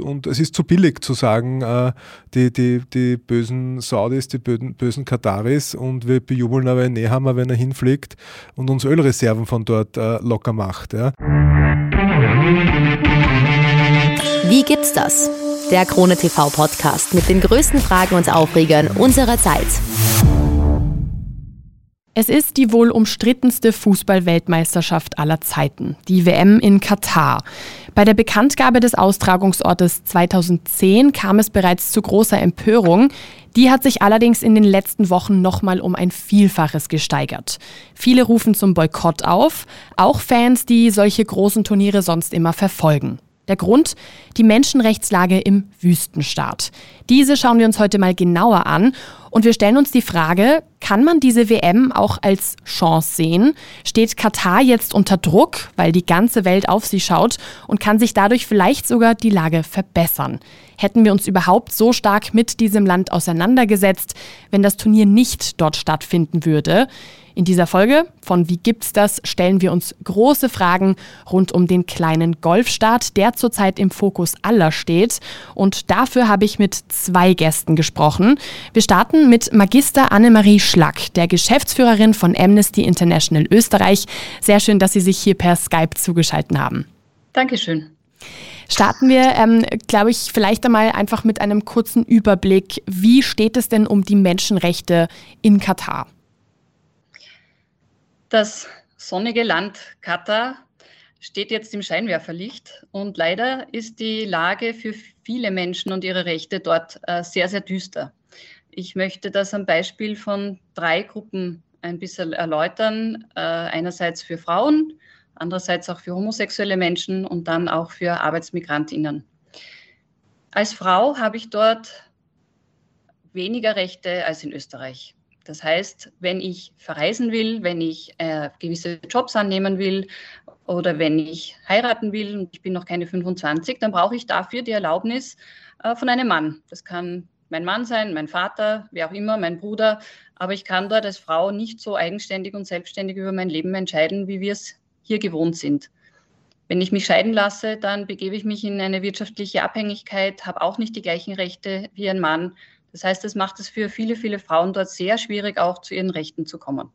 und, und es ist zu billig zu sagen, äh, die, die, die bösen Saudis, die bösen, bösen Kataris und wir bejubeln aber in Nehammer, wenn er hinfliegt und uns Ölreserven von dort äh, locker macht. Ja. Wie gibt's das? Der Krone TV Podcast mit den größten Fragen und Aufregern unserer Zeit. Es ist die wohl umstrittenste Fußball-Weltmeisterschaft aller Zeiten, die WM in Katar. Bei der Bekanntgabe des Austragungsortes 2010 kam es bereits zu großer Empörung. Die hat sich allerdings in den letzten Wochen nochmal um ein Vielfaches gesteigert. Viele rufen zum Boykott auf, auch Fans, die solche großen Turniere sonst immer verfolgen. Der Grund? Die Menschenrechtslage im Wüstenstaat. Diese schauen wir uns heute mal genauer an und wir stellen uns die Frage, kann man diese WM auch als Chance sehen? Steht Katar jetzt unter Druck, weil die ganze Welt auf sie schaut und kann sich dadurch vielleicht sogar die Lage verbessern? Hätten wir uns überhaupt so stark mit diesem Land auseinandergesetzt, wenn das Turnier nicht dort stattfinden würde? In dieser Folge von Wie gibt's das stellen wir uns große Fragen rund um den kleinen Golfstaat, der zurzeit im Fokus aller steht. Und dafür habe ich mit zwei Gästen gesprochen. Wir starten mit Magister Annemarie Schlack, der Geschäftsführerin von Amnesty International Österreich. Sehr schön, dass Sie sich hier per Skype zugeschaltet haben. Dankeschön. Starten wir, ähm, glaube ich, vielleicht einmal einfach mit einem kurzen Überblick. Wie steht es denn um die Menschenrechte in Katar? Das sonnige Land Katar steht jetzt im Scheinwerferlicht und leider ist die Lage für viele Menschen und ihre Rechte dort äh, sehr, sehr düster. Ich möchte das am Beispiel von drei Gruppen ein bisschen erläutern. Äh, einerseits für Frauen, andererseits auch für homosexuelle Menschen und dann auch für Arbeitsmigrantinnen. Als Frau habe ich dort weniger Rechte als in Österreich. Das heißt, wenn ich verreisen will, wenn ich äh, gewisse Jobs annehmen will oder wenn ich heiraten will und ich bin noch keine 25, dann brauche ich dafür die Erlaubnis äh, von einem Mann. Das kann mein Mann sein, mein Vater, wer auch immer, mein Bruder. Aber ich kann dort als Frau nicht so eigenständig und selbstständig über mein Leben entscheiden, wie wir es hier gewohnt sind. Wenn ich mich scheiden lasse, dann begebe ich mich in eine wirtschaftliche Abhängigkeit, habe auch nicht die gleichen Rechte wie ein Mann das heißt, es macht es für viele, viele Frauen dort sehr schwierig, auch zu ihren Rechten zu kommen.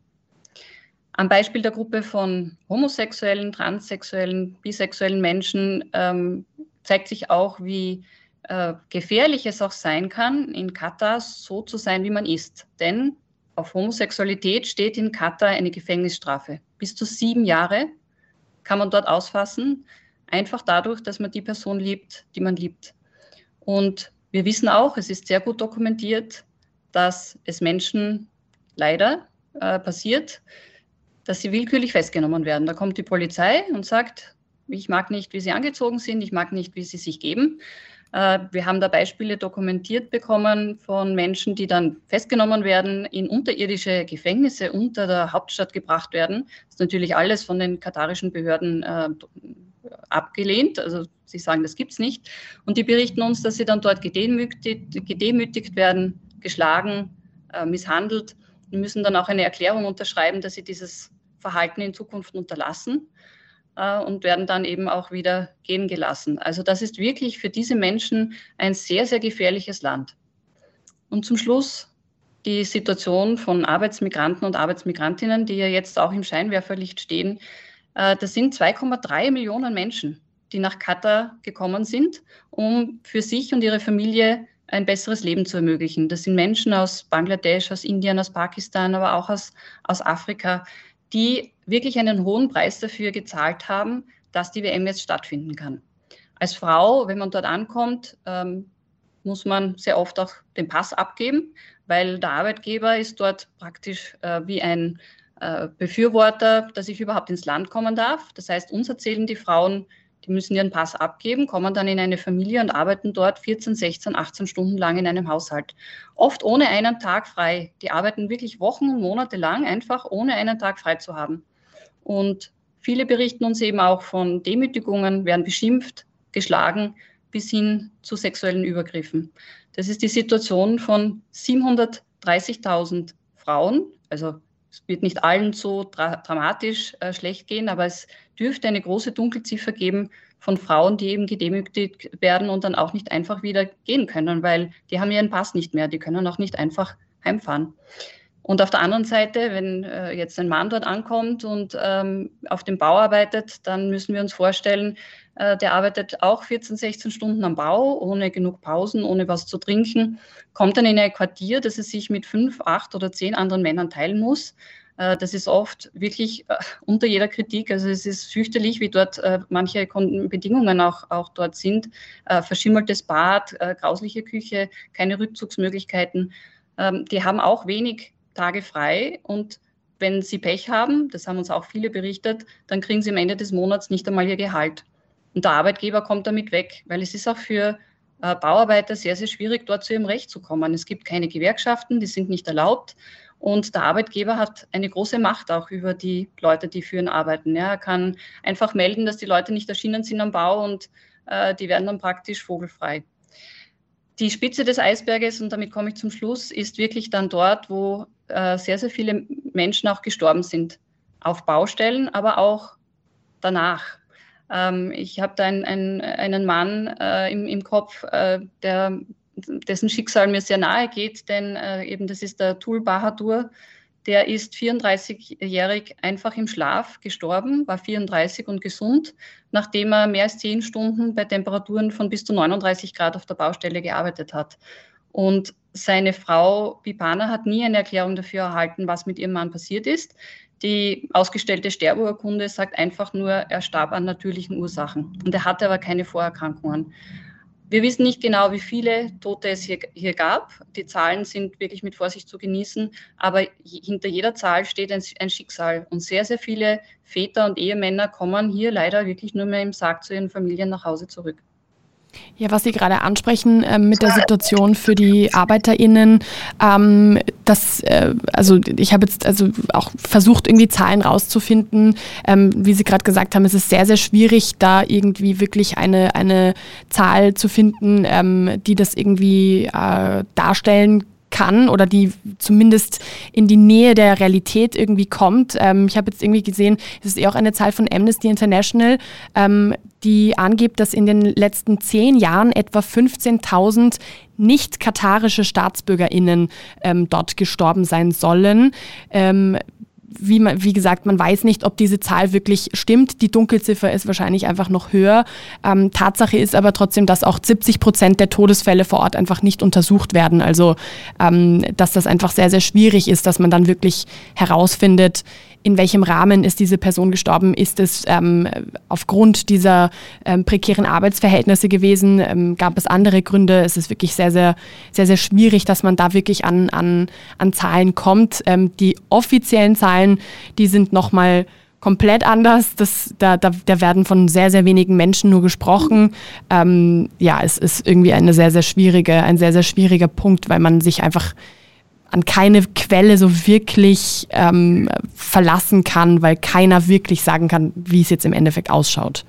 Am Beispiel der Gruppe von homosexuellen, transsexuellen, bisexuellen Menschen ähm, zeigt sich auch, wie äh, gefährlich es auch sein kann, in Katar so zu sein, wie man ist. Denn auf Homosexualität steht in Katar eine Gefängnisstrafe. Bis zu sieben Jahre kann man dort ausfassen, einfach dadurch, dass man die Person liebt, die man liebt. Und wir wissen auch, es ist sehr gut dokumentiert, dass es Menschen leider äh, passiert, dass sie willkürlich festgenommen werden. Da kommt die Polizei und sagt, ich mag nicht, wie sie angezogen sind, ich mag nicht, wie sie sich geben. Äh, wir haben da Beispiele dokumentiert bekommen von Menschen, die dann festgenommen werden, in unterirdische Gefängnisse unter der Hauptstadt gebracht werden. Das ist natürlich alles von den katarischen Behörden äh, abgelehnt. Also sie sagen, das gibt es nicht. Und die berichten uns, dass sie dann dort gedemütigt, gedemütigt werden, geschlagen, äh, misshandelt. Die müssen dann auch eine Erklärung unterschreiben, dass sie dieses Verhalten in Zukunft unterlassen und werden dann eben auch wieder gehen gelassen. Also das ist wirklich für diese Menschen ein sehr, sehr gefährliches Land. Und zum Schluss die Situation von Arbeitsmigranten und Arbeitsmigrantinnen, die ja jetzt auch im Scheinwerferlicht stehen. Äh, das sind 2,3 Millionen Menschen, die nach Katar gekommen sind, um für sich und ihre Familie ein besseres Leben zu ermöglichen. Das sind Menschen aus Bangladesch, aus Indien, aus Pakistan, aber auch aus, aus Afrika, die wirklich einen hohen Preis dafür gezahlt haben, dass die WM jetzt stattfinden kann. Als Frau, wenn man dort ankommt, ähm, muss man sehr oft auch den Pass abgeben, weil der Arbeitgeber ist dort praktisch äh, wie ein äh, Befürworter, dass ich überhaupt ins Land kommen darf. Das heißt, uns erzählen die Frauen, die müssen ihren Pass abgeben, kommen dann in eine Familie und arbeiten dort 14, 16, 18 Stunden lang in einem Haushalt. Oft ohne einen Tag frei. Die arbeiten wirklich Wochen und Monate lang, einfach ohne einen Tag frei zu haben. Und viele berichten uns eben auch von Demütigungen, werden beschimpft, geschlagen, bis hin zu sexuellen Übergriffen. Das ist die Situation von 730.000 Frauen, also es wird nicht allen so dra dramatisch äh, schlecht gehen, aber es dürfte eine große Dunkelziffer geben von Frauen, die eben gedemütigt werden und dann auch nicht einfach wieder gehen können, weil die haben ihren Pass nicht mehr, die können auch nicht einfach heimfahren. Und auf der anderen Seite, wenn äh, jetzt ein Mann dort ankommt und ähm, auf dem Bau arbeitet, dann müssen wir uns vorstellen, der arbeitet auch 14, 16 Stunden am Bau, ohne genug Pausen, ohne was zu trinken, kommt dann in ein Quartier, das er sich mit fünf, acht oder zehn anderen Männern teilen muss. Äh, das ist oft wirklich äh, unter jeder Kritik. Also es ist fürchterlich, wie dort äh, manche Bedingungen auch, auch dort sind. Verschimmeltes Bad, grausliche Küche, keine Rückzugsmöglichkeiten. Ähm, die haben auch wenig Tage frei und wenn sie Pech haben, das haben uns auch viele berichtet, dann kriegen sie am Ende des Monats nicht einmal ihr Gehalt. Und der Arbeitgeber kommt damit weg, weil es ist auch für Bauarbeiter sehr, sehr schwierig, dort zu ihrem Recht zu kommen. Es gibt keine Gewerkschaften, die sind nicht erlaubt. Und der Arbeitgeber hat eine große Macht auch über die Leute, die für ihn arbeiten. Ja, er kann einfach melden, dass die Leute nicht erschienen sind am Bau und äh, die werden dann praktisch vogelfrei. Die Spitze des Eisberges, und damit komme ich zum Schluss, ist wirklich dann dort, wo äh, sehr, sehr viele Menschen auch gestorben sind. Auf Baustellen, aber auch danach. Ähm, ich habe da ein, ein, einen Mann äh, im, im, Kopf, äh, der dessen Schicksal mir sehr nahe geht, denn äh, eben das ist der Tul Bahadur. Der ist 34-jährig einfach im Schlaf gestorben, war 34 und gesund, nachdem er mehr als zehn Stunden bei Temperaturen von bis zu 39 Grad auf der Baustelle gearbeitet hat. Und seine Frau Bipana hat nie eine Erklärung dafür erhalten, was mit ihrem Mann passiert ist. Die ausgestellte Sterbeurkunde sagt einfach nur, er starb an natürlichen Ursachen. Und er hatte aber keine Vorerkrankungen. Wir wissen nicht genau, wie viele Tote es hier, hier, gab. Die Zahlen sind wirklich mit Vorsicht zu genießen, aber hinter jeder Zahl steht ein, ein, Schicksal. Und sehr, sehr viele Väter und Ehemänner kommen hier leider wirklich nur mehr im Sarg zu ihren Familien nach Hause zurück. Ja, was Sie gerade ansprechen äh, mit der Situation für die ArbeiterInnen, ähm, das, äh, also ich habe jetzt also auch versucht, irgendwie Zahlen rauszufinden. Ähm, wie Sie gerade gesagt haben, es ist sehr, sehr schwierig, da irgendwie wirklich eine, eine Zahl zu finden, ähm, die das irgendwie äh, darstellen kann oder die zumindest in die Nähe der Realität irgendwie kommt. Ähm, ich habe jetzt irgendwie gesehen, es ist eh auch eine Zahl von Amnesty International, ähm, die angibt, dass in den letzten zehn Jahren etwa 15.000 nicht katarische StaatsbürgerInnen ähm, dort gestorben sein sollen. Ähm, wie, man, wie gesagt, man weiß nicht, ob diese Zahl wirklich stimmt. Die Dunkelziffer ist wahrscheinlich einfach noch höher. Ähm, Tatsache ist aber trotzdem, dass auch 70 Prozent der Todesfälle vor Ort einfach nicht untersucht werden. Also, ähm, dass das einfach sehr, sehr schwierig ist, dass man dann wirklich herausfindet, in welchem Rahmen ist diese Person gestorben? Ist es ähm, aufgrund dieser ähm, prekären Arbeitsverhältnisse gewesen? Ähm, gab es andere Gründe? Es ist wirklich sehr, sehr, sehr, sehr schwierig, dass man da wirklich an, an, an Zahlen kommt. Ähm, die offiziellen Zahlen, die sind nochmal komplett anders. Das, da, da, da werden von sehr, sehr wenigen Menschen nur gesprochen. Ähm, ja, es ist irgendwie eine sehr, sehr schwierige, ein sehr, sehr schwieriger Punkt, weil man sich einfach an keine Quelle so wirklich ähm, verlassen kann, weil keiner wirklich sagen kann, wie es jetzt im Endeffekt ausschaut.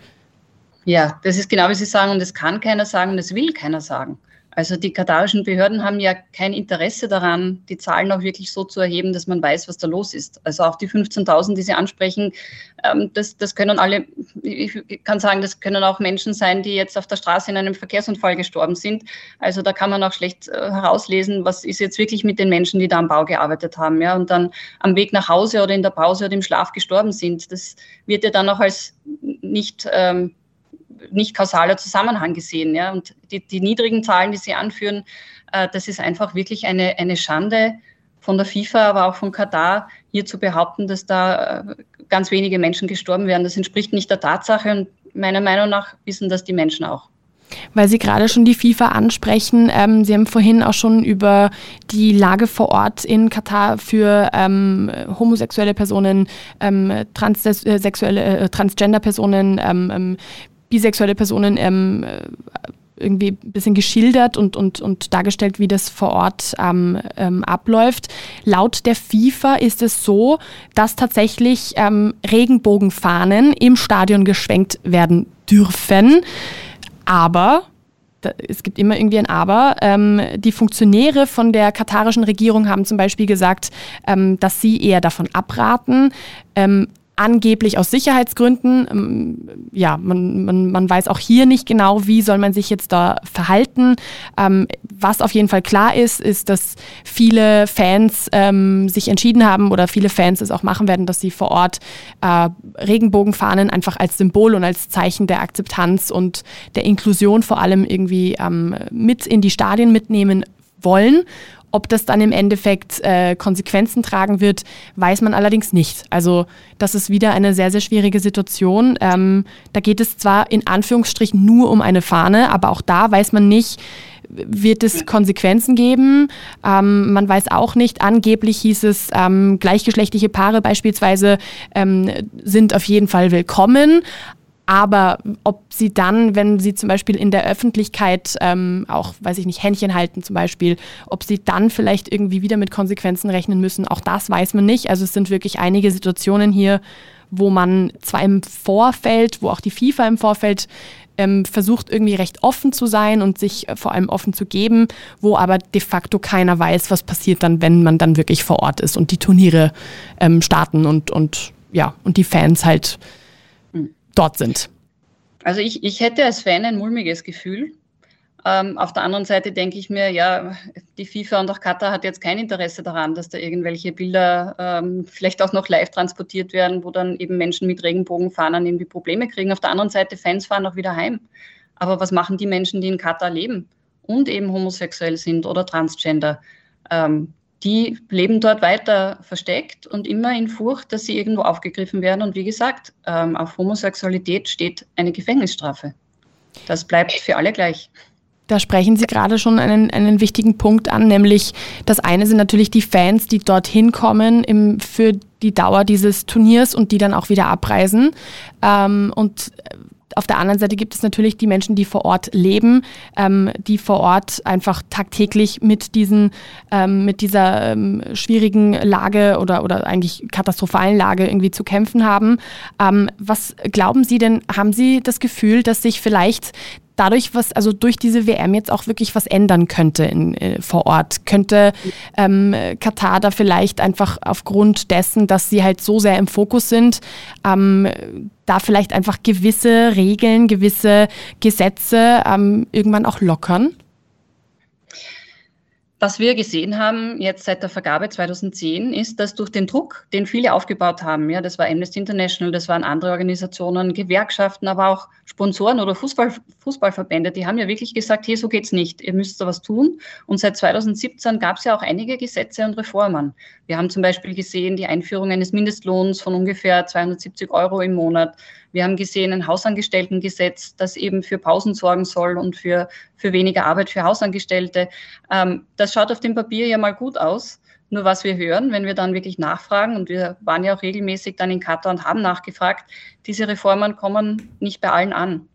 Ja, das ist genau wie Sie sagen, und das kann keiner sagen das will keiner sagen. Also die katarischen Behörden haben ja kein Interesse daran, die Zahlen auch wirklich so zu erheben, dass man weiß, was da los ist. Also auch die 15.000, die Sie ansprechen, ähm, das, das können alle, ich kann sagen, das können auch Menschen sein, die jetzt auf der Straße in einem Verkehrsunfall gestorben sind. Also da kann man auch schlecht äh, herauslesen, was ist jetzt wirklich mit den Menschen, die da am Bau gearbeitet haben, ja, und dann am Weg nach Hause oder in der Pause oder im Schlaf gestorben sind. Das wird ja dann auch als nicht ähm, nicht kausaler Zusammenhang gesehen. Ja? Und die, die niedrigen Zahlen, die Sie anführen, äh, das ist einfach wirklich eine, eine Schande von der FIFA, aber auch von Katar, hier zu behaupten, dass da äh, ganz wenige Menschen gestorben wären. Das entspricht nicht der Tatsache und meiner Meinung nach wissen das die Menschen auch. Weil Sie gerade schon die FIFA ansprechen, ähm, Sie haben vorhin auch schon über die Lage vor Ort in Katar für ähm, homosexuelle Personen, ähm, transsexuelle, äh, Transgender-Personen, ähm, ähm, bisexuelle Personen ähm, äh, irgendwie ein bisschen geschildert und, und, und dargestellt, wie das vor Ort ähm, ähm, abläuft. Laut der FIFA ist es so, dass tatsächlich ähm, Regenbogenfahnen im Stadion geschwenkt werden dürfen. Aber es gibt immer irgendwie ein Aber. Ähm, die Funktionäre von der katarischen Regierung haben zum Beispiel gesagt, ähm, dass sie eher davon abraten. Ähm, angeblich aus Sicherheitsgründen. Ähm, ja, man, man, man weiß auch hier nicht genau, wie soll man sich jetzt da verhalten. Ähm, was auf jeden Fall klar ist, ist, dass viele Fans ähm, sich entschieden haben oder viele Fans es auch machen werden, dass sie vor Ort äh, Regenbogenfahnen einfach als Symbol und als Zeichen der Akzeptanz und der Inklusion vor allem irgendwie ähm, mit in die Stadien mitnehmen wollen. Ob das dann im Endeffekt äh, Konsequenzen tragen wird, weiß man allerdings nicht. Also das ist wieder eine sehr, sehr schwierige Situation. Ähm, da geht es zwar in Anführungsstrichen nur um eine Fahne, aber auch da weiß man nicht, wird es Konsequenzen geben. Ähm, man weiß auch nicht, angeblich hieß es, ähm, gleichgeschlechtliche Paare beispielsweise ähm, sind auf jeden Fall willkommen. Aber ob sie dann, wenn sie zum Beispiel in der Öffentlichkeit ähm, auch, weiß ich nicht, Händchen halten zum Beispiel, ob sie dann vielleicht irgendwie wieder mit Konsequenzen rechnen müssen, auch das weiß man nicht. Also es sind wirklich einige Situationen hier, wo man zwar im Vorfeld, wo auch die FIFA im Vorfeld ähm, versucht irgendwie recht offen zu sein und sich äh, vor allem offen zu geben, wo aber de facto keiner weiß, was passiert dann, wenn man dann wirklich vor Ort ist und die Turniere ähm, starten und, und ja, und die Fans halt dort sind? Also ich, ich hätte als Fan ein mulmiges Gefühl. Ähm, auf der anderen Seite denke ich mir, ja, die FIFA und auch Katar hat jetzt kein Interesse daran, dass da irgendwelche Bilder ähm, vielleicht auch noch live transportiert werden, wo dann eben Menschen mit Regenbogenfahnen irgendwie Probleme kriegen. Auf der anderen Seite, Fans fahren auch wieder heim. Aber was machen die Menschen, die in Katar leben und eben homosexuell sind oder transgender? Ähm, die leben dort weiter versteckt und immer in Furcht, dass sie irgendwo aufgegriffen werden. Und wie gesagt, ähm, auf Homosexualität steht eine Gefängnisstrafe. Das bleibt für alle gleich. Da sprechen Sie gerade schon einen, einen wichtigen Punkt an, nämlich das eine sind natürlich die Fans, die dorthin kommen im, für die Dauer dieses Turniers und die dann auch wieder abreisen. Ähm, und auf der anderen Seite gibt es natürlich die Menschen, die vor Ort leben, ähm, die vor Ort einfach tagtäglich mit diesen, ähm, mit dieser ähm, schwierigen Lage oder, oder eigentlich katastrophalen Lage irgendwie zu kämpfen haben. Ähm, was glauben Sie denn, haben Sie das Gefühl, dass sich vielleicht dadurch was, also durch diese WM jetzt auch wirklich was ändern könnte in, äh, vor Ort? Könnte ähm, Katar da vielleicht einfach aufgrund dessen, dass sie halt so sehr im Fokus sind, ähm, da vielleicht einfach gewisse Regeln, gewisse Gesetze ähm, irgendwann auch lockern? Was wir gesehen haben jetzt seit der Vergabe 2010 ist, dass durch den Druck, den viele aufgebaut haben, ja, das war Amnesty International, das waren andere Organisationen, Gewerkschaften, aber auch Sponsoren oder Fußball, Fußballverbände, die haben ja wirklich gesagt, hey, so geht's nicht, ihr müsst da was tun. Und seit 2017 gab es ja auch einige Gesetze und Reformen. Wir haben zum Beispiel gesehen die Einführung eines Mindestlohns von ungefähr 270 Euro im Monat. Wir haben gesehen ein Hausangestelltengesetz, das eben für Pausen sorgen soll und für, für weniger Arbeit für Hausangestellte. Ähm, das schaut auf dem Papier ja mal gut aus. Nur was wir hören, wenn wir dann wirklich nachfragen, und wir waren ja auch regelmäßig dann in Katar und haben nachgefragt, diese Reformen kommen nicht bei allen an.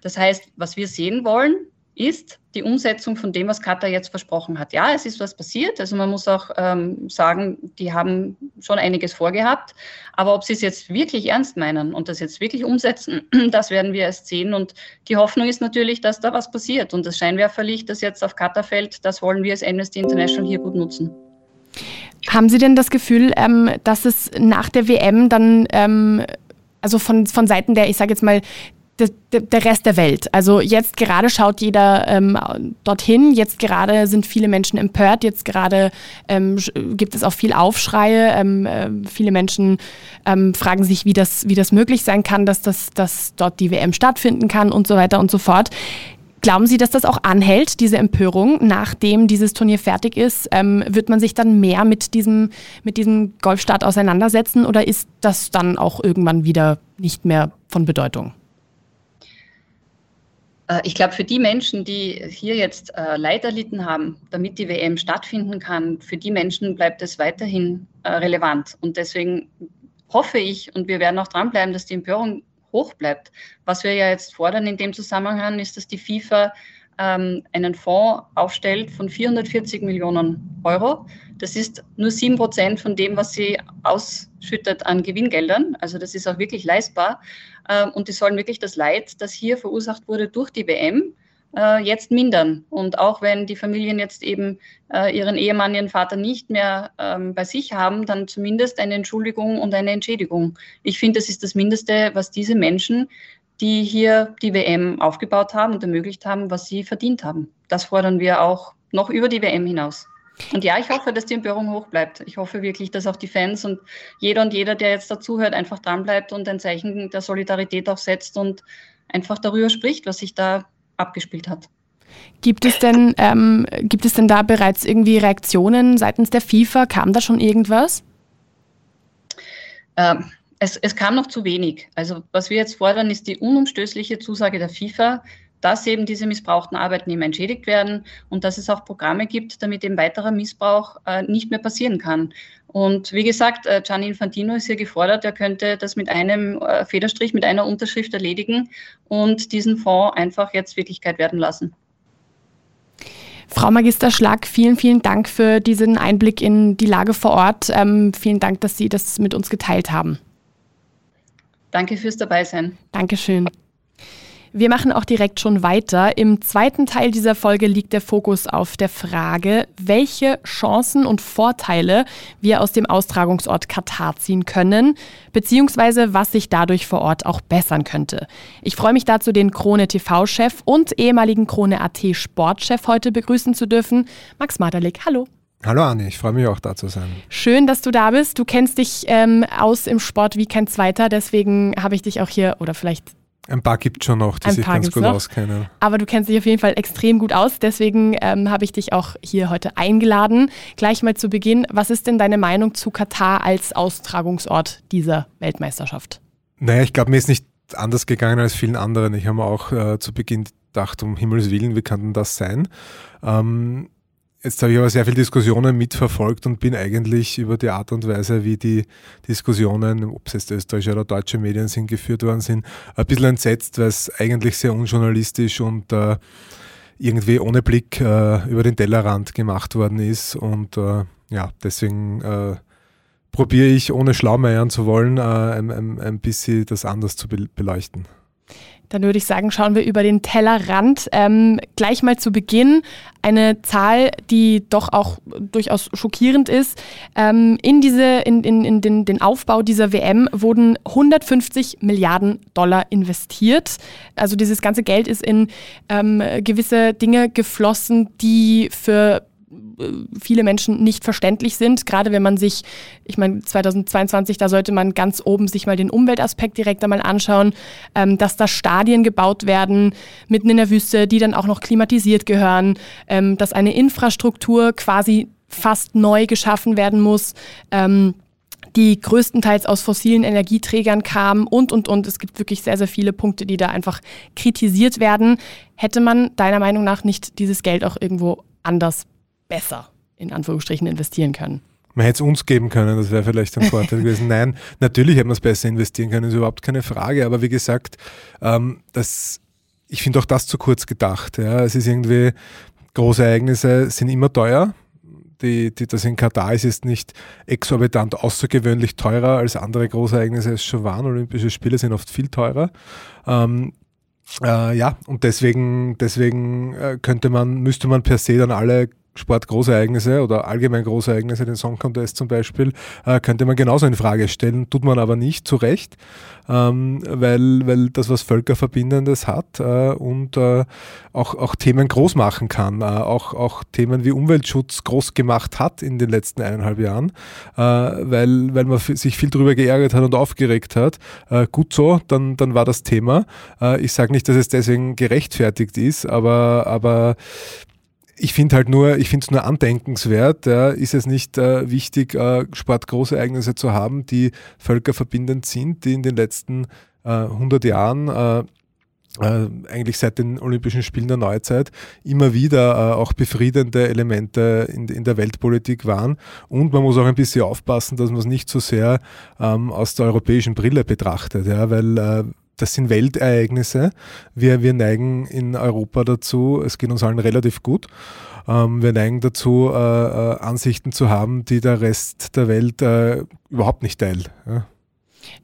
Das heißt, was wir sehen wollen, ist die Umsetzung von dem, was Katar jetzt versprochen hat. Ja, es ist was passiert. Also man muss auch ähm, sagen, die haben schon einiges vorgehabt. Aber ob sie es jetzt wirklich ernst meinen und das jetzt wirklich umsetzen, das werden wir erst sehen. Und die Hoffnung ist natürlich, dass da was passiert. Und das Scheinwerferlicht, das jetzt auf Katar fällt, das wollen wir als Amnesty International hier gut nutzen. Haben Sie denn das Gefühl, ähm, dass es nach der WM dann ähm, also von, von Seiten der, ich sage jetzt mal, der, der Rest der Welt. Also jetzt gerade schaut jeder ähm, dorthin, jetzt gerade sind viele Menschen empört, jetzt gerade ähm, gibt es auch viel Aufschreie. Ähm, äh, viele Menschen ähm, fragen sich, wie das, wie das möglich sein kann, dass, das, dass dort die WM stattfinden kann und so weiter und so fort. Glauben Sie, dass das auch anhält, diese Empörung, nachdem dieses Turnier fertig ist? Ähm, wird man sich dann mehr mit diesem, mit diesem Golfstaat auseinandersetzen oder ist das dann auch irgendwann wieder nicht mehr von Bedeutung? Äh, ich glaube, für die Menschen, die hier jetzt äh, Leid erlitten haben, damit die WM stattfinden kann, für die Menschen bleibt es weiterhin äh, relevant. Und deswegen hoffe ich, und wir werden auch dranbleiben, dass die Empörung hoch bleibt. Was wir ja jetzt fordern in dem Zusammenhang ist, dass die FIFA ähm, einen Fonds aufstellt von 440 Millionen Euro. Das ist nur sieben Prozent von dem, was sie ausschüttet an Gewinngeldern. Also das ist auch wirklich leistbar. Ähm, und die sollen wirklich das Leid, das hier verursacht wurde durch die WM, äh, jetzt mindern. Und auch wenn die Familien jetzt eben äh, ihren Ehemann, ihren Vater nicht mehr ähm, bei sich haben, dann zumindest eine Entschuldigung und eine Entschädigung. Ich finde, das ist das Mindeste, was diese Menschen, die hier die WM aufgebaut haben und ermöglicht haben, was sie verdient haben. Das fordern wir auch noch über die WM hinaus. Und ja, ich hoffe, dass die Empörung hoch bleibt. Ich hoffe wirklich, dass auch die Fans und jeder und jeder, der jetzt dazuhört, einfach dranbleibt und ein Zeichen der Solidarität auch setzt und einfach darüber spricht, was sich da abgespielt hat. Gibt es denn, ähm, gibt es denn da bereits irgendwie Reaktionen seitens der FIFA? Kam da schon irgendwas? Ähm, es, es kam noch zu wenig. Also was wir jetzt fordern, ist die unumstößliche Zusage der FIFA, dass eben diese missbrauchten Arbeitnehmer entschädigt werden und dass es auch Programme gibt, damit eben weiterer Missbrauch äh, nicht mehr passieren kann. Und wie gesagt, äh, Gianni Infantino ist hier gefordert, er könnte das mit einem äh, Federstrich, mit einer Unterschrift erledigen und diesen Fonds einfach jetzt Wirklichkeit werden lassen. Frau Magister Schlag, vielen, vielen Dank für diesen Einblick in die Lage vor Ort. Ähm, vielen Dank, dass Sie das mit uns geteilt haben. Danke fürs Dabeisein. Dankeschön. Wir machen auch direkt schon weiter. Im zweiten Teil dieser Folge liegt der Fokus auf der Frage, welche Chancen und Vorteile wir aus dem Austragungsort Katar ziehen können, beziehungsweise was sich dadurch vor Ort auch bessern könnte. Ich freue mich dazu, den Krone TV-Chef und ehemaligen Krone AT Sportchef heute begrüßen zu dürfen, Max Maderlik. Hallo. Hallo Anni, ich freue mich auch da zu sein. Schön, dass du da bist. Du kennst dich ähm, aus im Sport wie kein zweiter, deswegen habe ich dich auch hier oder vielleicht ein paar gibt es schon noch, die Ein sich ganz gut noch. auskennen. Aber du kennst dich auf jeden Fall extrem gut aus. Deswegen ähm, habe ich dich auch hier heute eingeladen. Gleich mal zu Beginn, was ist denn deine Meinung zu Katar als Austragungsort dieser Weltmeisterschaft? Naja, ich glaube, mir ist nicht anders gegangen als vielen anderen. Ich habe mir auch äh, zu Beginn gedacht, um Himmels Willen, wie kann denn das sein? Ähm, Jetzt habe ich aber sehr viele Diskussionen mitverfolgt und bin eigentlich über die Art und Weise, wie die Diskussionen, ob es jetzt österreichische oder deutsche Medien sind, geführt worden sind, ein bisschen entsetzt, weil es eigentlich sehr unjournalistisch und äh, irgendwie ohne Blick äh, über den Tellerrand gemacht worden ist. Und äh, ja, deswegen äh, probiere ich, ohne Schlaumeiern zu wollen, äh, ein, ein, ein bisschen das anders zu be beleuchten. Dann würde ich sagen, schauen wir über den Tellerrand. Ähm, gleich mal zu Beginn eine Zahl, die doch auch durchaus schockierend ist. Ähm, in, diese, in, in, in den, den Aufbau dieser WM wurden 150 Milliarden Dollar investiert. Also dieses ganze Geld ist in ähm, gewisse Dinge geflossen, die für viele Menschen nicht verständlich sind, gerade wenn man sich, ich meine, 2022, da sollte man ganz oben sich mal den Umweltaspekt direkt einmal anschauen, ähm, dass da Stadien gebaut werden mitten in der Wüste, die dann auch noch klimatisiert gehören, ähm, dass eine Infrastruktur quasi fast neu geschaffen werden muss. Ähm, die größtenteils aus fossilen Energieträgern kamen und, und, und. Es gibt wirklich sehr, sehr viele Punkte, die da einfach kritisiert werden. Hätte man deiner Meinung nach nicht dieses Geld auch irgendwo anders besser in Anführungsstrichen investieren können. Man hätte es uns geben können, das wäre vielleicht ein Vorteil gewesen. Nein, natürlich hätte man es besser investieren können, ist überhaupt keine Frage. Aber wie gesagt, ähm, das, ich finde auch das zu kurz gedacht. Ja. Es ist irgendwie, große Ereignisse sind immer teuer. Die, die, das in Katar ist jetzt nicht exorbitant außergewöhnlich teurer als andere Großereignisse es schon waren. Olympische Spiele sind oft viel teurer. Ähm, äh, ja, und deswegen, deswegen äh, könnte man, müsste man per se dann alle Sportgroßereignisse oder allgemein Großereignisse, den Song Contest zum Beispiel, äh, könnte man genauso in Frage stellen, tut man aber nicht, zu Recht, ähm, weil, weil das was Völkerverbindendes hat äh, und äh, auch, auch Themen groß machen kann, äh, auch, auch Themen wie Umweltschutz groß gemacht hat in den letzten eineinhalb Jahren, äh, weil, weil man sich viel darüber geärgert hat und aufgeregt hat. Äh, gut so, dann, dann war das Thema. ich sage nicht, dass es deswegen gerechtfertigt ist, aber, aber ich finde halt nur, ich finde es nur andenkenswert, ja, ist es nicht äh, wichtig, äh, Sportgroßereignisse zu haben, die völkerverbindend sind, die in den letzten äh, 100 Jahren äh, äh, eigentlich seit den Olympischen Spielen der Neuzeit immer wieder äh, auch befriedende Elemente in, in, der Weltpolitik waren. Und man muss auch ein bisschen aufpassen, dass man es nicht so sehr ähm, aus der europäischen Brille betrachtet, ja, weil das sind Weltereignisse. Wir, wir neigen in Europa dazu, es geht uns allen relativ gut. Ähm, wir neigen dazu, äh, äh, Ansichten zu haben, die der Rest der Welt äh, überhaupt nicht teilt. Ja.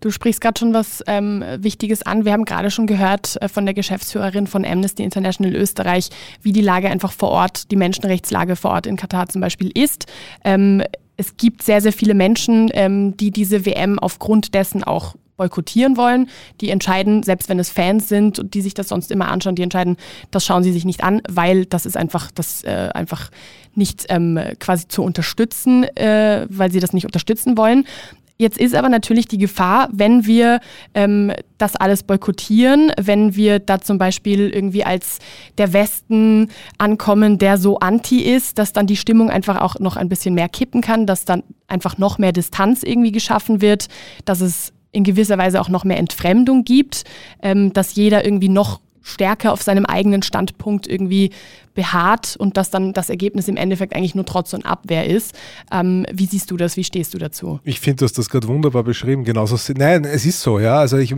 Du sprichst gerade schon was ähm, Wichtiges an. Wir haben gerade schon gehört äh, von der Geschäftsführerin von Amnesty International Österreich, wie die Lage einfach vor Ort, die Menschenrechtslage vor Ort in Katar zum Beispiel ist. Ähm, es gibt sehr, sehr viele Menschen, ähm, die diese WM aufgrund dessen auch boykottieren wollen. Die entscheiden, selbst wenn es Fans sind und die sich das sonst immer anschauen, die entscheiden, das schauen sie sich nicht an, weil das ist einfach, das äh, einfach nicht ähm, quasi zu unterstützen, äh, weil sie das nicht unterstützen wollen. Jetzt ist aber natürlich die Gefahr, wenn wir ähm, das alles boykottieren, wenn wir da zum Beispiel irgendwie als der Westen ankommen, der so anti ist, dass dann die Stimmung einfach auch noch ein bisschen mehr kippen kann, dass dann einfach noch mehr Distanz irgendwie geschaffen wird, dass es in gewisser Weise auch noch mehr Entfremdung gibt, ähm, dass jeder irgendwie noch stärker auf seinem eigenen Standpunkt irgendwie beharrt und dass dann das Ergebnis im Endeffekt eigentlich nur Trotz und Abwehr ist. Ähm, wie siehst du das? Wie stehst du dazu? Ich finde, du hast das gerade wunderbar beschrieben. Genauso, nein, es ist so, ja. Also ich,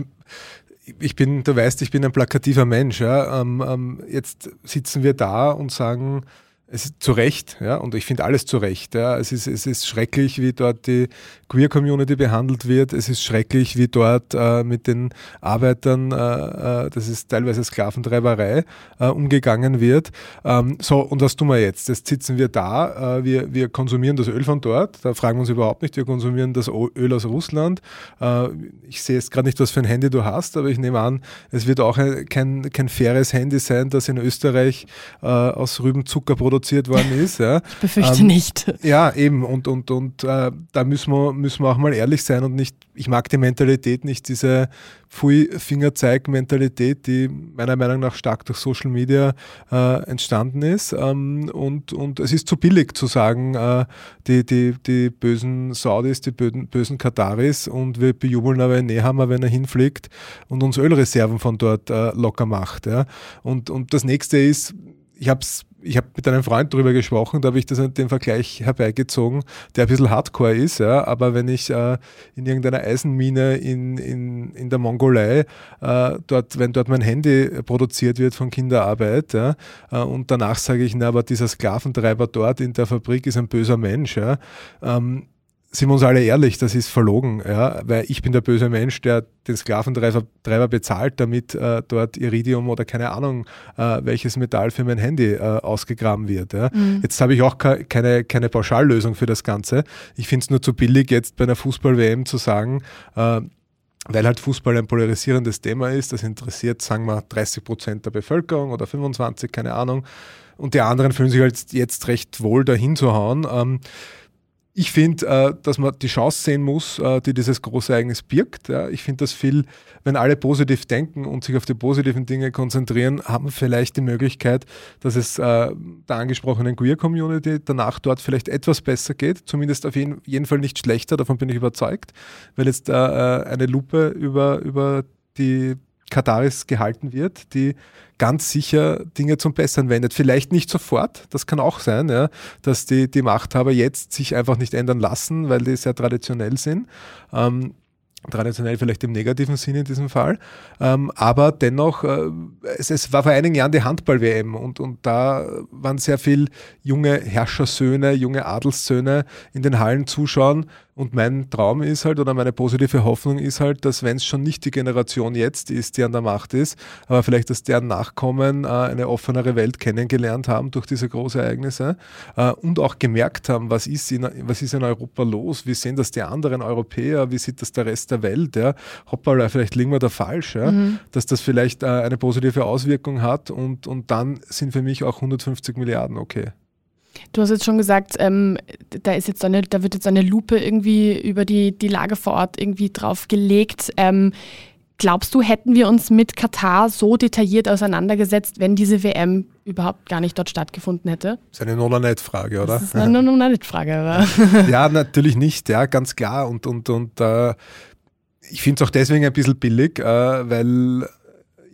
ich bin, du weißt, ich bin ein plakativer Mensch. Ja. Ähm, ähm, jetzt sitzen wir da und sagen, es ist zu Recht, ja, und ich finde alles zu Recht. Ja. Es, ist, es ist schrecklich, wie dort die Queer-Community behandelt wird. Es ist schrecklich, wie dort äh, mit den Arbeitern, äh, äh, das ist teilweise Sklaventreiberei, äh, umgegangen wird. Ähm, so, und was tun wir jetzt? Jetzt sitzen wir da, äh, wir, wir konsumieren das Öl von dort, da fragen wir uns überhaupt nicht, wir konsumieren das Öl aus Russland. Äh, ich sehe jetzt gerade nicht, was für ein Handy du hast, aber ich nehme an, es wird auch ein, kein, kein faires Handy sein, das in Österreich aus Rübenzucker produziert worden ist. Ja. Ich befürchte ähm, nicht. Ja, eben, und, und, und da müssen wir müssen wir auch mal ehrlich sein und nicht, ich mag die Mentalität nicht, diese Pfui-Fingerzeig-Mentalität, die meiner Meinung nach stark durch Social Media äh, entstanden ist. Ähm, und, und es ist zu billig zu sagen, äh, die, die, die bösen Saudis, die bösen, bösen Kataris und wir bejubeln aber in Nehammer, wenn er hinfliegt und uns Ölreserven von dort äh, locker macht. Ja. Und, und das nächste ist, ich habe es ich habe mit einem Freund darüber gesprochen, da habe ich das, den Vergleich herbeigezogen, der ein bisschen hardcore ist, ja, aber wenn ich äh, in irgendeiner Eisenmine in, in, in der Mongolei, äh, dort, wenn dort mein Handy produziert wird von Kinderarbeit, ja, äh, und danach sage ich, na, aber dieser Sklaventreiber dort in der Fabrik ist ein böser Mensch, ja, ähm, sind wir uns alle ehrlich, das ist verlogen, ja, weil ich bin der böse Mensch, der den Sklaventreiber bezahlt, damit äh, dort Iridium oder keine Ahnung, äh, welches Metall für mein Handy äh, ausgegraben wird. Ja. Mhm. Jetzt habe ich auch keine, keine Pauschallösung für das Ganze. Ich finde es nur zu billig, jetzt bei einer Fußball-WM zu sagen, äh, weil halt Fußball ein polarisierendes Thema ist, das interessiert, sagen wir, 30 Prozent der Bevölkerung oder 25, keine Ahnung. Und die anderen fühlen sich halt jetzt recht wohl dahin zu hauen. Ähm, ich finde, äh, dass man die Chance sehen muss, äh, die dieses große Ereignis birgt. Ich finde das viel, wenn alle positiv denken und sich auf die positiven Dinge konzentrieren, haben wir vielleicht die Möglichkeit, dass es äh, der angesprochenen Queer-Community danach dort vielleicht etwas besser geht. Zumindest auf jeden, jeden Fall nicht schlechter, davon bin ich überzeugt, weil jetzt eine Lupe über, über die Kataris gehalten wird, die ganz sicher Dinge zum Besseren wendet. Vielleicht nicht sofort, das kann auch sein, ja, dass die, die Machthaber jetzt sich einfach nicht ändern lassen, weil die sehr traditionell sind. Ähm, traditionell vielleicht im negativen Sinn in diesem Fall. Ähm, aber dennoch, äh, es, es, war vor einigen Jahren die Handball-WM und, und da waren sehr viele junge Herrschersöhne, junge Adelssöhne in den Hallen zuschauen und mein Traum ist halt, oder meine positive Hoffnung ist halt, dass wenn es schon nicht die Generation jetzt ist, die an der Macht ist, aber vielleicht, dass deren Nachkommen äh, eine offenere Welt kennengelernt haben durch diese großen Ereignisse äh, und auch gemerkt haben, was ist, in, was ist in Europa los, wie sehen das die anderen Europäer, wie sieht das der Rest der Welt, ja? hoppala, vielleicht liegen wir da falsch, ja? Mhm. dass das vielleicht äh, eine positive Auswirkung hat und, und dann sind für mich auch 150 Milliarden okay. Du hast jetzt schon gesagt, ähm, da ist jetzt so eine, da wird jetzt eine Lupe irgendwie über die, die Lage vor Ort irgendwie drauf gelegt. Ähm, glaubst du, hätten wir uns mit Katar so detailliert auseinandergesetzt, wenn diese WM überhaupt gar nicht dort stattgefunden hätte? Das ist eine Non-Net-Frage, oder? Das ist eine Non-Net-Frage, Ja, natürlich nicht, ja, ganz klar. Und, und, und äh, ich finde es auch deswegen ein bisschen billig, äh, weil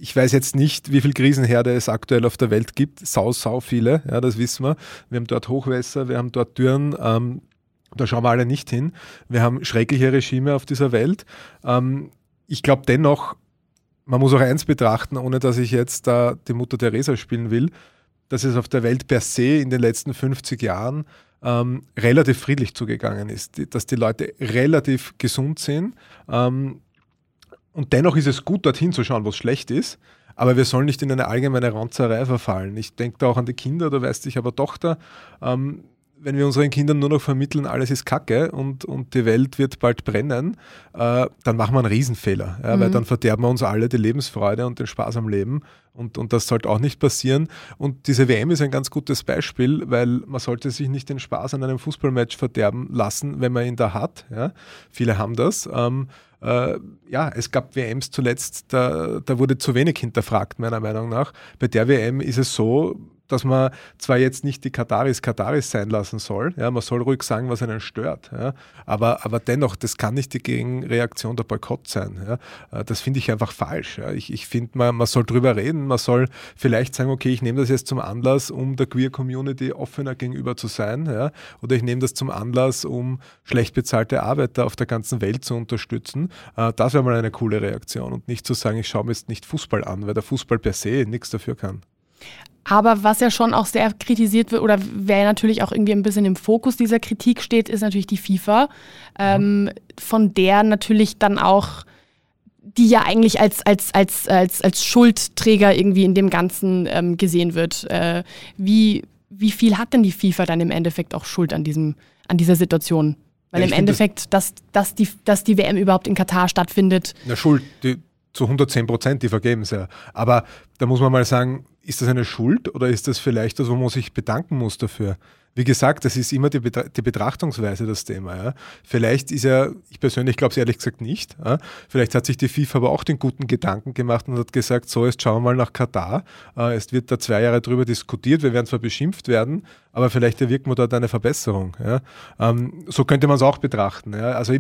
ich weiß jetzt nicht, wie viel Krisenherde es aktuell auf der Welt gibt. Sau, sau viele, ja, das wissen wir. Wir haben dort Hochwässer, wir haben dort Dürren. Ähm, da schauen wir alle nicht hin. Wir haben schreckliche Regime auf dieser Welt. Ähm, ich glaube dennoch, man muss auch eins betrachten, ohne dass ich jetzt da die Mutter Teresa spielen will, dass es auf der Welt per se in den letzten 50 Jahren ähm, relativ friedlich zugegangen ist, dass die Leute relativ gesund sind. Ähm, und dennoch ist es gut, dorthin zu schauen, was schlecht ist. Aber wir sollen nicht in eine allgemeine Ranzerei verfallen. Ich denke da auch an die Kinder, du weißt, ich habe Tochter. Ähm, wenn wir unseren Kindern nur noch vermitteln, alles ist Kacke und, und die Welt wird bald brennen, äh, dann machen wir einen Riesenfehler, ja, mhm. weil dann verderben wir uns alle die Lebensfreude und den Spaß am Leben und, und das sollte auch nicht passieren. Und diese WM ist ein ganz gutes Beispiel, weil man sollte sich nicht den Spaß an einem Fußballmatch verderben lassen, wenn man ihn da hat. Ja. Viele haben das. Ähm, äh, ja, es gab WMs zuletzt, da, da wurde zu wenig hinterfragt, meiner Meinung nach. Bei der WM ist es so, dass man zwar jetzt nicht die Kataris Kataris sein lassen soll, ja, man soll ruhig sagen, was einen stört, ja, aber, aber dennoch, das kann nicht die Gegenreaktion der Boykott sein. Ja. Äh, das finde ich einfach falsch. Ja. Ich, ich finde, man, man soll drüber reden, man soll vielleicht sagen, okay, ich nehme das jetzt zum Anlass, um der Queer Community offener gegenüber zu sein, ja, oder ich nehme das zum Anlass, um schlecht bezahlte Arbeiter auf der ganzen Welt zu unterstützen. Äh, das wäre mal eine coole Reaktion und nicht zu sagen, ich schaue mir jetzt nicht Fußball an, weil der Fußball per se nichts dafür kann. Aber was ja schon auch sehr kritisiert wird oder wer natürlich auch irgendwie ein bisschen im Fokus dieser Kritik steht, ist natürlich die FIFA, ähm, von der natürlich dann auch, die ja eigentlich als, als, als, als, als Schuldträger irgendwie in dem Ganzen ähm, gesehen wird. Äh, wie, wie viel hat denn die FIFA dann im Endeffekt auch Schuld an, diesem, an dieser Situation? Weil ja, im Endeffekt, dass, dass, die, dass die WM überhaupt in Katar stattfindet. Na, Schuld, die, zu 110 Prozent, die vergeben es ja. Aber da muss man mal sagen, ist das eine Schuld oder ist das vielleicht das, wo man sich bedanken muss dafür? Wie gesagt, das ist immer die, Betra die Betrachtungsweise das Thema. Ja. Vielleicht ist ja, ich persönlich glaube es ehrlich gesagt nicht, ja. vielleicht hat sich die FIFA aber auch den guten Gedanken gemacht und hat gesagt, so jetzt schauen wir mal nach Katar. Äh, es wird da zwei Jahre drüber diskutiert, wir werden zwar beschimpft werden, aber vielleicht erwirken wir dort eine Verbesserung. Ja. Ähm, so könnte man es auch betrachten. Also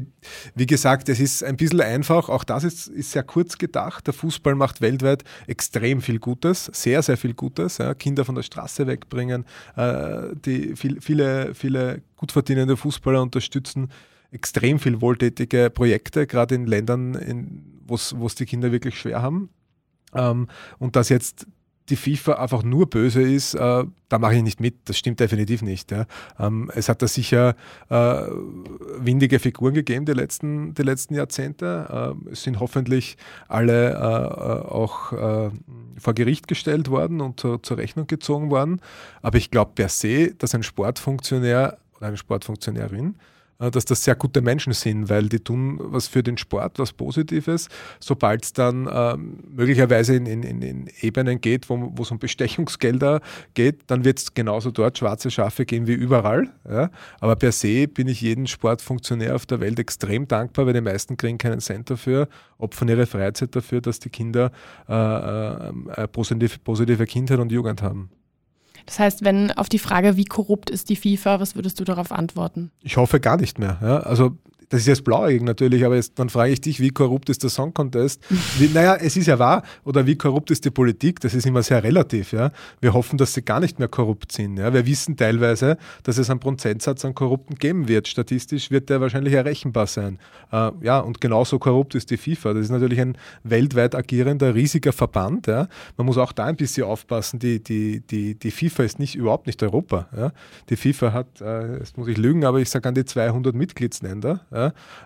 wie gesagt, es ist ein bisschen einfach, auch das ist, ist sehr kurz gedacht. Der Fußball macht weltweit extrem viel Gutes, sehr, sehr viel Gutes. Kinder von der Straße wegbringen, äh, die viel, viele, viele gut verdienende Fußballer unterstützen extrem viel wohltätige Projekte, gerade in Ländern, wo es die Kinder wirklich schwer haben. Ähm, und dass jetzt die FIFA einfach nur böse ist, äh, da mache ich nicht mit. Das stimmt definitiv nicht. Ja. Ähm, es hat da sicher äh, windige Figuren gegeben die letzten, die letzten Jahrzehnte. Äh, es sind hoffentlich alle äh, auch äh, vor Gericht gestellt worden und zur Rechnung gezogen worden. Aber ich glaube per se, dass ein Sportfunktionär oder eine Sportfunktionärin dass das sehr gute Menschen sind, weil die tun was für den Sport, was Positives. Sobald es dann ähm, möglicherweise in, in, in, Ebenen geht, wo es um Bestechungsgelder geht, dann wird es genauso dort schwarze Schafe geben wie überall. Ja? Aber per se bin ich jedem Sportfunktionär auf der Welt extrem dankbar, weil die meisten kriegen keinen Cent dafür, opfern ihre Freizeit dafür, dass die Kinder äh, äh, positive, positive Kindheit und Jugend haben. Das heißt, wenn auf die Frage, wie korrupt ist die FIFA, was würdest du darauf antworten? Ich hoffe gar nicht mehr. Ja? Also das ist jetzt blauäugig natürlich, aber jetzt, dann frage ich dich, wie korrupt ist der Song Contest? Wie, naja, es ist ja wahr, oder wie korrupt ist die Politik? Das ist immer sehr relativ. Ja? Wir hoffen, dass sie gar nicht mehr korrupt sind. Ja? Wir wissen teilweise, dass es einen Prozentsatz an Korrupten geben wird. Statistisch wird der wahrscheinlich errechenbar sein. Äh, ja, und genauso korrupt ist die FIFA. Das ist natürlich ein weltweit agierender, riesiger Verband. Ja? Man muss auch da ein bisschen aufpassen. Die, die, die, die FIFA ist nicht, überhaupt nicht Europa. Ja? Die FIFA hat, äh, jetzt muss ich lügen, aber ich sage an die 200 Mitgliedsländer. Ja?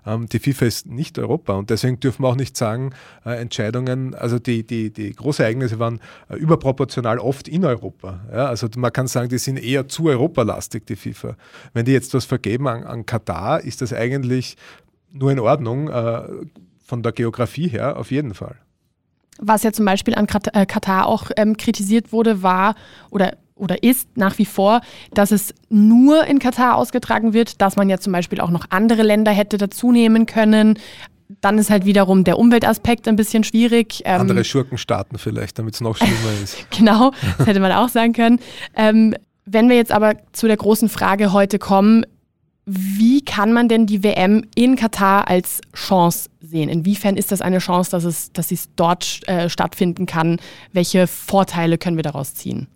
Ähm, die FIFA ist nicht Europa und deswegen dürfen wir auch nicht sagen, äh, Entscheidungen, also die, die, die Großereignisse waren äh, überproportional oft in Europa. Also man kann sagen, die sind eher zu europalastig, die FIFA. Wenn die jetzt was vergeben an, an Katar, ist das eigentlich nur in Ordnung, äh, von der Geografie her auf jeden Fall. Was ja zum Beispiel an Katar auch ähm, kritisiert wurde, war oder oder ist nach wie vor, dass es nur in Katar ausgetragen wird, dass man ja zum Beispiel auch noch andere Länder hätte dazu nehmen können. Dann ist halt wiederum der Umweltaspekt ein bisschen schwierig. Ähm, andere Schurkenstaaten vielleicht, damit es noch schlimmer ist. genau, das hätte man auch sagen können. Ähm, wenn wir jetzt aber zu der großen Frage heute kommen, wie kann man denn die WM in Katar als Chance sehen? Inwiefern ist das eine Chance, dass es, dass es dort äh, stattfinden kann? Welche Vorteile können wir daraus ziehen?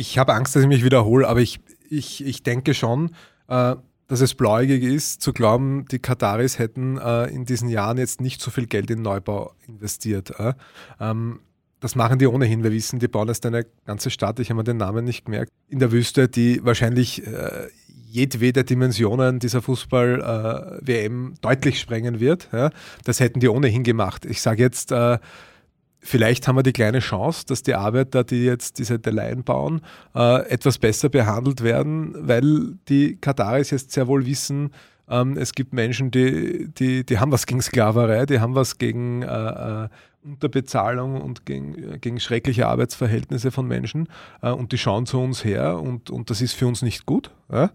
Ich habe Angst, dass ich mich wiederhole, aber ich, ich, ich denke schon, äh, dass es bläugig ist, zu glauben, die Kataris hätten äh, in diesen Jahren jetzt nicht so viel Geld in Neubau investiert. Äh. Ähm, das machen die ohnehin. Wir wissen, die bauen jetzt eine ganze Stadt, ich habe mir den Namen nicht gemerkt, in der Wüste, die wahrscheinlich äh, jedwede Dimensionen dieser Fußball-WM äh, deutlich sprengen wird. Ja. Das hätten die ohnehin gemacht. Ich sage jetzt, äh, vielleicht haben wir die kleine Chance, dass die Arbeiter, die jetzt diese Deleien bauen, äh, etwas besser behandelt werden, weil die Kataris jetzt sehr wohl wissen, ähm, es gibt Menschen, die, die, die haben was gegen Sklaverei, die haben was gegen äh, äh Unterbezahlung und gegen, gegen schreckliche Arbeitsverhältnisse von Menschen äh, und die schauen zu uns her und, und das ist für uns nicht gut. Ja?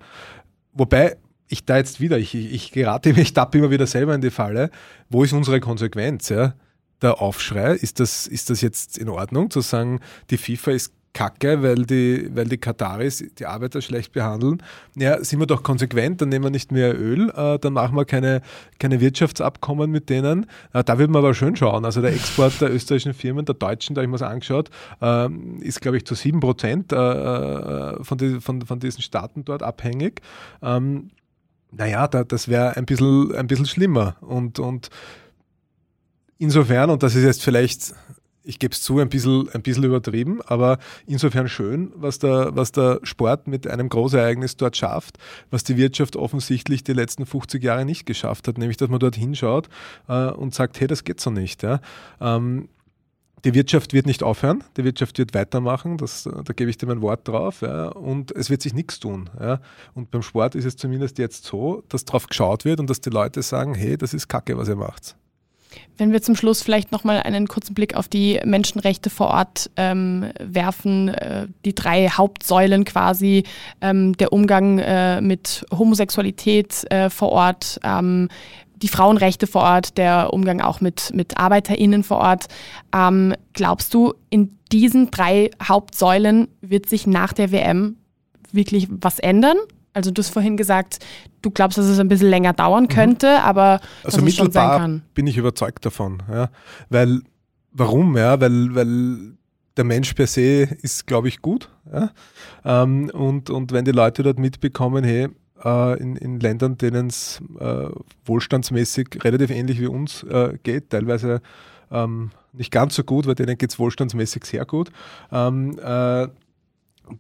Wobei ich da jetzt wieder, ich, ich gerate, ich tappe immer wieder selber in die Falle, wo ist unsere Konsequenz? Ja? Der Aufschrei, ist das, ist das jetzt in Ordnung zu sagen, die FIFA ist kacke, weil die, weil die Kataris die Arbeiter schlecht behandeln. Ja, sind wir doch konsequent, dann nehmen wir nicht mehr Öl, äh, dann machen wir keine, keine Wirtschaftsabkommen mit denen. Äh, da wird man aber schön schauen. Also der Export der österreichischen Firmen, der deutschen, da habe ich mir das angeschaut, äh, ist, glaube ich, zu 7 Prozent äh, äh, von, die, von, von diesen Staaten dort abhängig. Ähm, naja, da, das wäre ein bisschen, ein bisschen schlimmer. Und, und insofern, und das ist jetzt vielleicht ich gebe es zu, ein bisschen, ein bisschen übertrieben, aber insofern schön, was der, was der Sport mit einem Großereignis dort schafft, was die Wirtschaft offensichtlich die letzten 50 Jahre nicht geschafft hat, nämlich dass man dort hinschaut äh, und sagt, hey, das geht so nicht. Ja. Ähm, die Wirtschaft wird nicht aufhören, die Wirtschaft wird weitermachen, das, da gebe ich dir mein Wort drauf, ja, und es wird sich nichts tun. Ja. Und beim Sport ist es zumindest jetzt so, dass darauf geschaut wird und dass die Leute sagen, hey, das ist Kacke, was ihr macht. Wenn wir zum Schluss vielleicht nochmal einen kurzen Blick auf die Menschenrechte vor Ort ähm, werfen, äh, die drei Hauptsäulen quasi, ähm, der Umgang äh, mit Homosexualität äh, vor Ort, ähm, die Frauenrechte vor Ort, der Umgang auch mit, mit ArbeiterInnen vor Ort. Ähm, glaubst du, in diesen drei Hauptsäulen wird sich nach der WM wirklich was ändern? Also du hast vorhin gesagt, du glaubst, dass es ein bisschen länger dauern mhm. könnte, mhm. aber also dass es schon sein kann. bin ich überzeugt davon. Ja. Weil, warum? Ja, weil, weil der Mensch per se ist, glaube ich, gut. Ja. Ähm, und, und wenn die Leute dort mitbekommen, hey, äh, in, in Ländern, denen es äh, wohlstandsmäßig relativ ähnlich wie uns äh, geht, teilweise ähm, nicht ganz so gut, weil denen geht es wohlstandsmäßig sehr gut. Ähm, äh,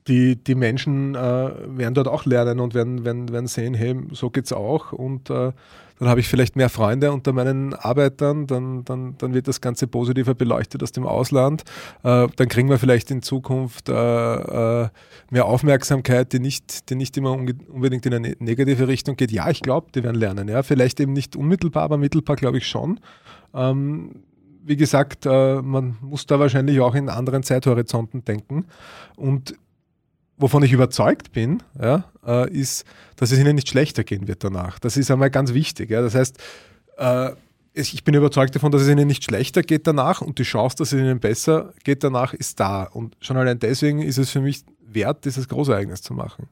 die, die Menschen äh, werden dort auch lernen und werden, werden, werden sehen, hey, so geht es auch. Und äh, dann habe ich vielleicht mehr Freunde unter meinen Arbeitern, dann, dann, dann wird das Ganze positiver beleuchtet aus dem Ausland. Äh, dann kriegen wir vielleicht in Zukunft äh, äh, mehr Aufmerksamkeit, die nicht, die nicht immer unbedingt in eine negative Richtung geht. Ja, ich glaube, die werden lernen. Ja. Vielleicht eben nicht unmittelbar, aber mittelbar glaube ich schon. Ähm, wie gesagt, äh, man muss da wahrscheinlich auch in anderen Zeithorizonten denken. Und wovon ich überzeugt bin, ja, äh, ist, dass es ihnen nicht schlechter gehen wird danach. Das ist einmal ganz wichtig. Ja. Das heißt, äh, ich bin überzeugt davon, dass es ihnen nicht schlechter geht danach und die Chance, dass es ihnen besser geht danach, ist da. Und schon allein deswegen ist es für mich wert, dieses Großereignis zu machen.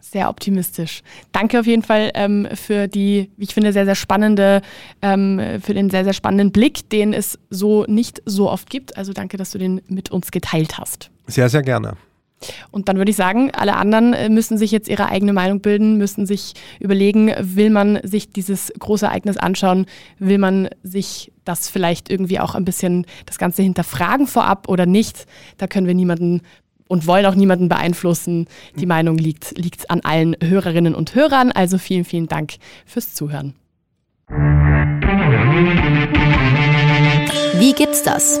Sehr optimistisch. Danke auf jeden Fall ähm, für die, wie ich finde, sehr, sehr spannende, ähm, für den sehr, sehr spannenden Blick, den es so nicht so oft gibt. Also danke, dass du den mit uns geteilt hast. Sehr, sehr gerne. Und dann würde ich sagen, alle anderen äh, müssen sich jetzt ihre eigene Meinung bilden, müssen sich überlegen, will man sich dieses große Ereignis anschauen, will man sich das vielleicht irgendwie auch ein bisschen das Ganze hinterfragen vorab oder nicht. Da können wir niemanden und wollen auch niemanden beeinflussen. Die Meinung liegt, liegt an allen Hörerinnen und Hörern. Also vielen, vielen Dank fürs Zuhören. Wie gibt's das?